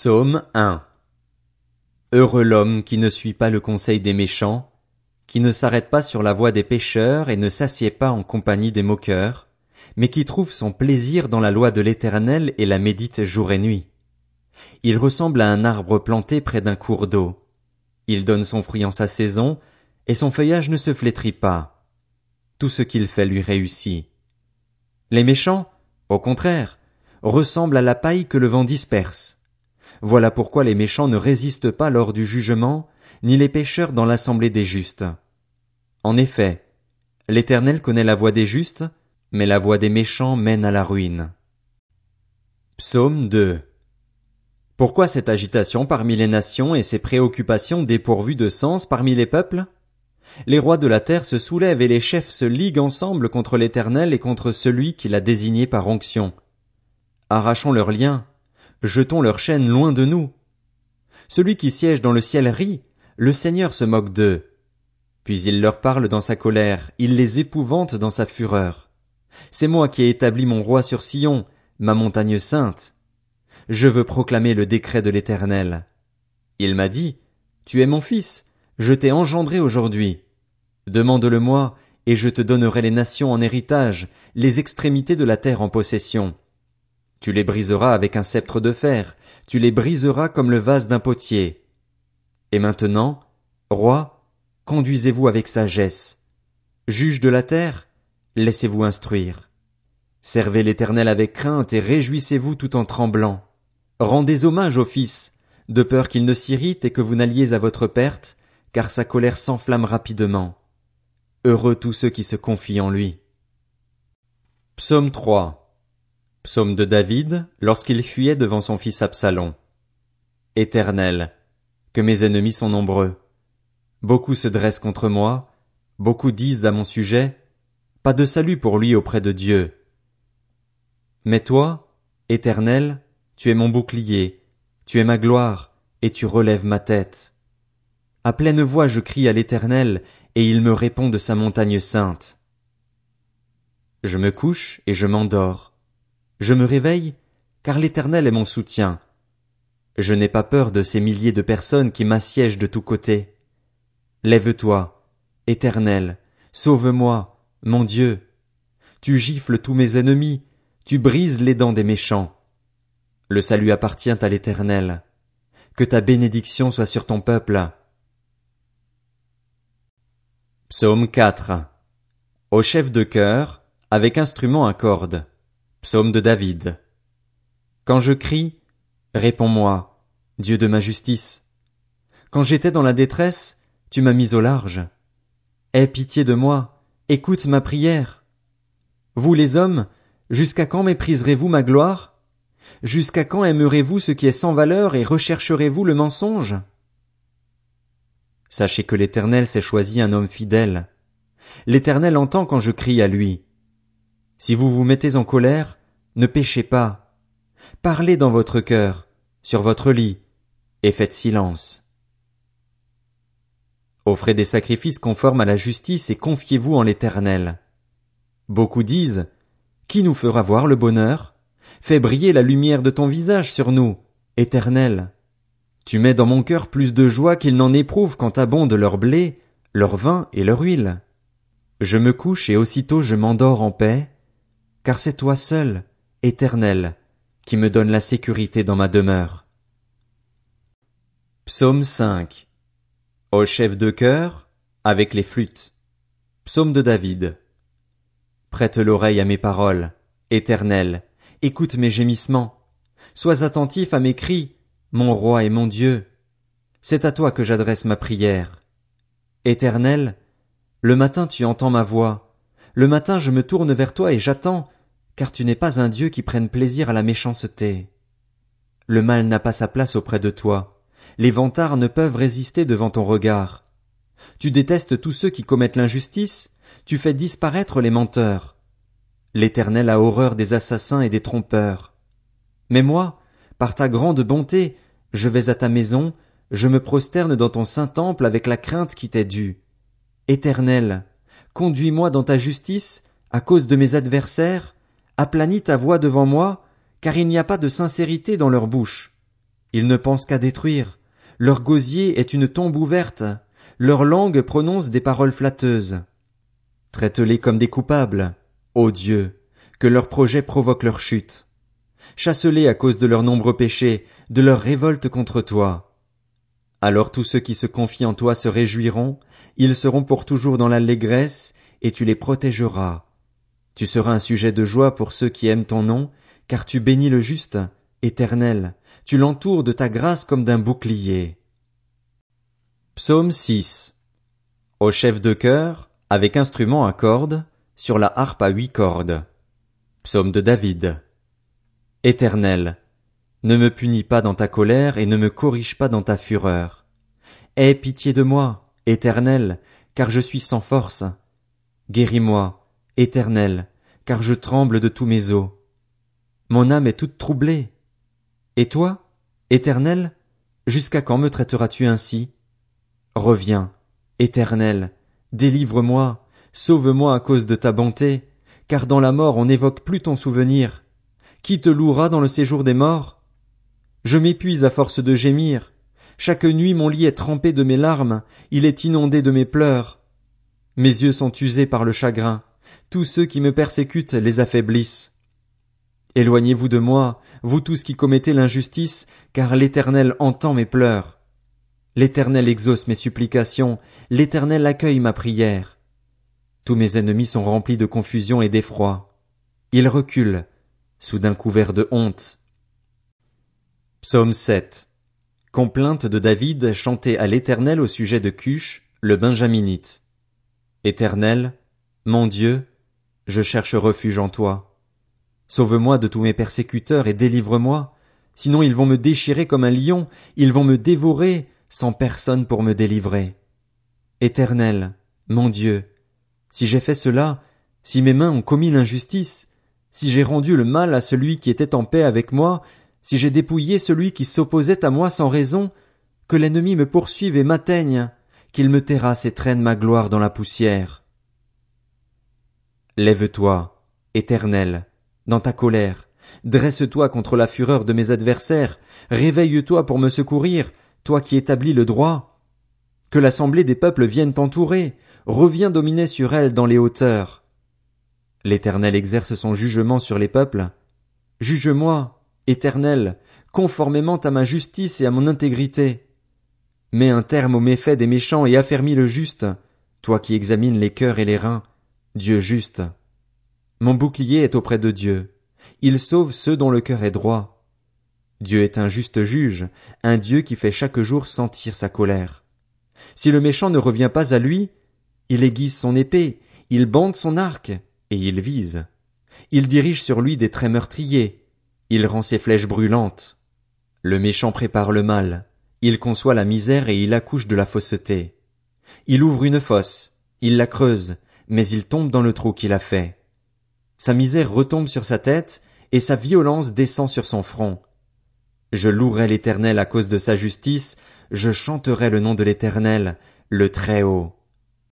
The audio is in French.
Psaume 1 Heureux l'homme qui ne suit pas le conseil des méchants, qui ne s'arrête pas sur la voie des pécheurs et ne s'assied pas en compagnie des moqueurs, mais qui trouve son plaisir dans la loi de l'Éternel et la médite jour et nuit. Il ressemble à un arbre planté près d'un cours d'eau. Il donne son fruit en sa saison, et son feuillage ne se flétrit pas. Tout ce qu'il fait lui réussit. Les méchants, au contraire, ressemblent à la paille que le vent disperse. Voilà pourquoi les méchants ne résistent pas lors du jugement, ni les pécheurs dans l'assemblée des justes. En effet, l'Éternel connaît la voie des justes, mais la voie des méchants mène à la ruine. Psaume 2 Pourquoi cette agitation parmi les nations et ces préoccupations dépourvues de sens parmi les peuples? Les rois de la terre se soulèvent et les chefs se liguent ensemble contre l'Éternel et contre celui qui l'a désigné par onction. Arrachons leurs liens, jetons leurs chaînes loin de nous. Celui qui siège dans le ciel rit, le Seigneur se moque d'eux. Puis il leur parle dans sa colère, il les épouvante dans sa fureur. C'est moi qui ai établi mon roi sur Sion, ma montagne sainte. Je veux proclamer le décret de l'Éternel. Il m'a dit, Tu es mon fils, je t'ai engendré aujourd'hui. Demande-le-moi, et je te donnerai les nations en héritage, les extrémités de la terre en possession. Tu les briseras avec un sceptre de fer, tu les briseras comme le vase d'un potier. Et maintenant, roi, conduisez-vous avec sagesse. Juge de la terre, laissez-vous instruire. Servez l'Éternel avec crainte et réjouissez-vous tout en tremblant. Rendez hommage au Fils, de peur qu'il ne s'irrite et que vous n'alliez à votre perte, car sa colère s'enflamme rapidement. Heureux tous ceux qui se confient en lui. Psaume 3 Psaume de David lorsqu'il fuyait devant son fils Absalom. Éternel, que mes ennemis sont nombreux. Beaucoup se dressent contre moi, beaucoup disent à mon sujet, pas de salut pour lui auprès de Dieu. Mais toi, Éternel, tu es mon bouclier, tu es ma gloire, et tu relèves ma tête. À pleine voix je crie à l'Éternel, et il me répond de sa montagne sainte. Je me couche et je m'endors. Je me réveille, car l'Éternel est mon soutien. Je n'ai pas peur de ces milliers de personnes qui m'assiègent de tous côtés. Lève-toi, Éternel, sauve-moi, mon Dieu. Tu gifles tous mes ennemis, tu brises les dents des méchants. Le salut appartient à l'Éternel. Que ta bénédiction soit sur ton peuple. Psaume 4 Au chef de chœur, avec instrument à cordes. Psaume de David. Quand je crie, réponds-moi, Dieu de ma justice. Quand j'étais dans la détresse, tu m'as mis au large. Aie pitié de moi, écoute ma prière. Vous les hommes, jusqu'à quand mépriserez-vous ma gloire? Jusqu'à quand aimerez-vous ce qui est sans valeur et rechercherez-vous le mensonge? Sachez que l'Éternel s'est choisi un homme fidèle. L'Éternel entend quand je crie à lui. Si vous vous mettez en colère, ne péchez pas. Parlez dans votre cœur, sur votre lit, et faites silence. Offrez des sacrifices conformes à la justice et confiez-vous en l'Éternel. Beaucoup disent, Qui nous fera voir le bonheur? Fais briller la lumière de ton visage sur nous, Éternel. Tu mets dans mon cœur plus de joie qu'ils n'en éprouvent quand abondent leur blé, leur vin et leur huile. Je me couche et aussitôt je m'endors en paix, car c'est toi seul, éternel, qui me donne la sécurité dans ma demeure. Psaume 5 Au chef de chœur, avec les flûtes. Psaume de David. Prête l'oreille à mes paroles, éternel, écoute mes gémissements. Sois attentif à mes cris, mon roi et mon Dieu. C'est à toi que j'adresse ma prière. Éternel, le matin tu entends ma voix. Le matin je me tourne vers toi et j'attends, car tu n'es pas un Dieu qui prenne plaisir à la méchanceté. Le mal n'a pas sa place auprès de toi, les vantards ne peuvent résister devant ton regard. Tu détestes tous ceux qui commettent l'injustice, tu fais disparaître les menteurs. L'Éternel a horreur des assassins et des trompeurs. Mais moi, par ta grande bonté, je vais à ta maison, je me prosterne dans ton saint temple avec la crainte qui t'est due. Éternel, conduis-moi dans ta justice, à cause de mes adversaires, aplanis ta voix devant moi, car il n'y a pas de sincérité dans leur bouche. Ils ne pensent qu'à détruire. Leur gosier est une tombe ouverte. Leur langue prononce des paroles flatteuses. Traite-les comme des coupables. Ô Dieu, que leurs projets provoquent leur chute. Chasse-les à cause de leurs nombreux péchés, de leur révolte contre toi. Alors tous ceux qui se confient en toi se réjouiront, ils seront pour toujours dans l'allégresse, et tu les protégeras. Tu seras un sujet de joie pour ceux qui aiment ton nom, car tu bénis le juste, éternel, tu l'entoures de ta grâce comme d'un bouclier. Psaume 6 Au chef de chœur, avec instrument à cordes, sur la harpe à huit cordes. Psaume de David. Éternel, ne me punis pas dans ta colère et ne me corrige pas dans ta fureur. Aie pitié de moi, Éternel, car je suis sans force. Guéris-moi, Éternel, car je tremble de tous mes os. Mon âme est toute troublée. Et toi, Éternel, jusqu'à quand me traiteras-tu ainsi? Reviens, Éternel, délivre-moi, sauve-moi à cause de ta bonté, car dans la mort on n'évoque plus ton souvenir. Qui te louera dans le séjour des morts? Je m'épuise à force de gémir. Chaque nuit mon lit est trempé de mes larmes, il est inondé de mes pleurs. Mes yeux sont usés par le chagrin. Tous ceux qui me persécutent les affaiblissent. Éloignez-vous de moi, vous tous qui commettez l'injustice, car l'Éternel entend mes pleurs. L'Éternel exauce mes supplications, l'Éternel accueille ma prière. Tous mes ennemis sont remplis de confusion et d'effroi. Ils reculent, soudain couverts de honte. Psaume 7. Complainte de David chantée à l'Éternel au sujet de Cush, le Benjaminite. Éternel, mon Dieu, je cherche refuge en toi. Sauve-moi de tous mes persécuteurs et délivre-moi, sinon ils vont me déchirer comme un lion, ils vont me dévorer, sans personne pour me délivrer. Éternel, mon Dieu, si j'ai fait cela, si mes mains ont commis l'injustice, si j'ai rendu le mal à celui qui était en paix avec moi, si j'ai dépouillé celui qui s'opposait à moi sans raison, que l'ennemi me poursuive et m'atteigne, qu'il me terrasse et traîne ma gloire dans la poussière. Lève-toi, éternel, dans ta colère, dresse-toi contre la fureur de mes adversaires, réveille-toi pour me secourir, toi qui établis le droit. Que l'assemblée des peuples vienne t'entourer, reviens dominer sur elle dans les hauteurs. L'Éternel exerce son jugement sur les peuples. Juge-moi, Éternel, conformément à ma justice et à mon intégrité. Mets un terme aux méfaits des méchants et affermis le juste, toi qui examines les cœurs et les reins, Dieu juste. Mon bouclier est auprès de Dieu. Il sauve ceux dont le cœur est droit. Dieu est un juste juge, un Dieu qui fait chaque jour sentir sa colère. Si le méchant ne revient pas à lui, il aiguise son épée, il bande son arc, et il vise. Il dirige sur lui des traits meurtriers, il rend ses flèches brûlantes. Le méchant prépare le mal, il conçoit la misère et il accouche de la fausseté. Il ouvre une fosse, il la creuse, mais il tombe dans le trou qu'il a fait. Sa misère retombe sur sa tête, et sa violence descend sur son front. Je louerai l'Éternel à cause de sa justice, je chanterai le nom de l'Éternel, le Très-Haut.